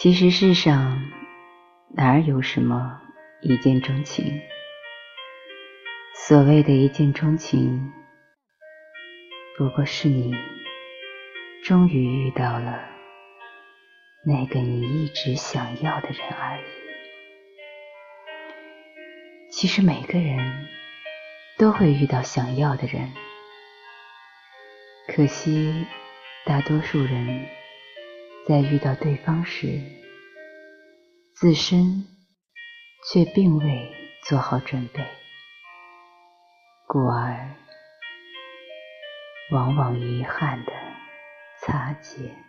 其实世上哪有什么一见钟情？所谓的一见钟情，不过是你终于遇到了那个你一直想要的人而已。其实每个人都会遇到想要的人，可惜大多数人。在遇到对方时，自身却并未做好准备，故而往往遗憾的擦肩。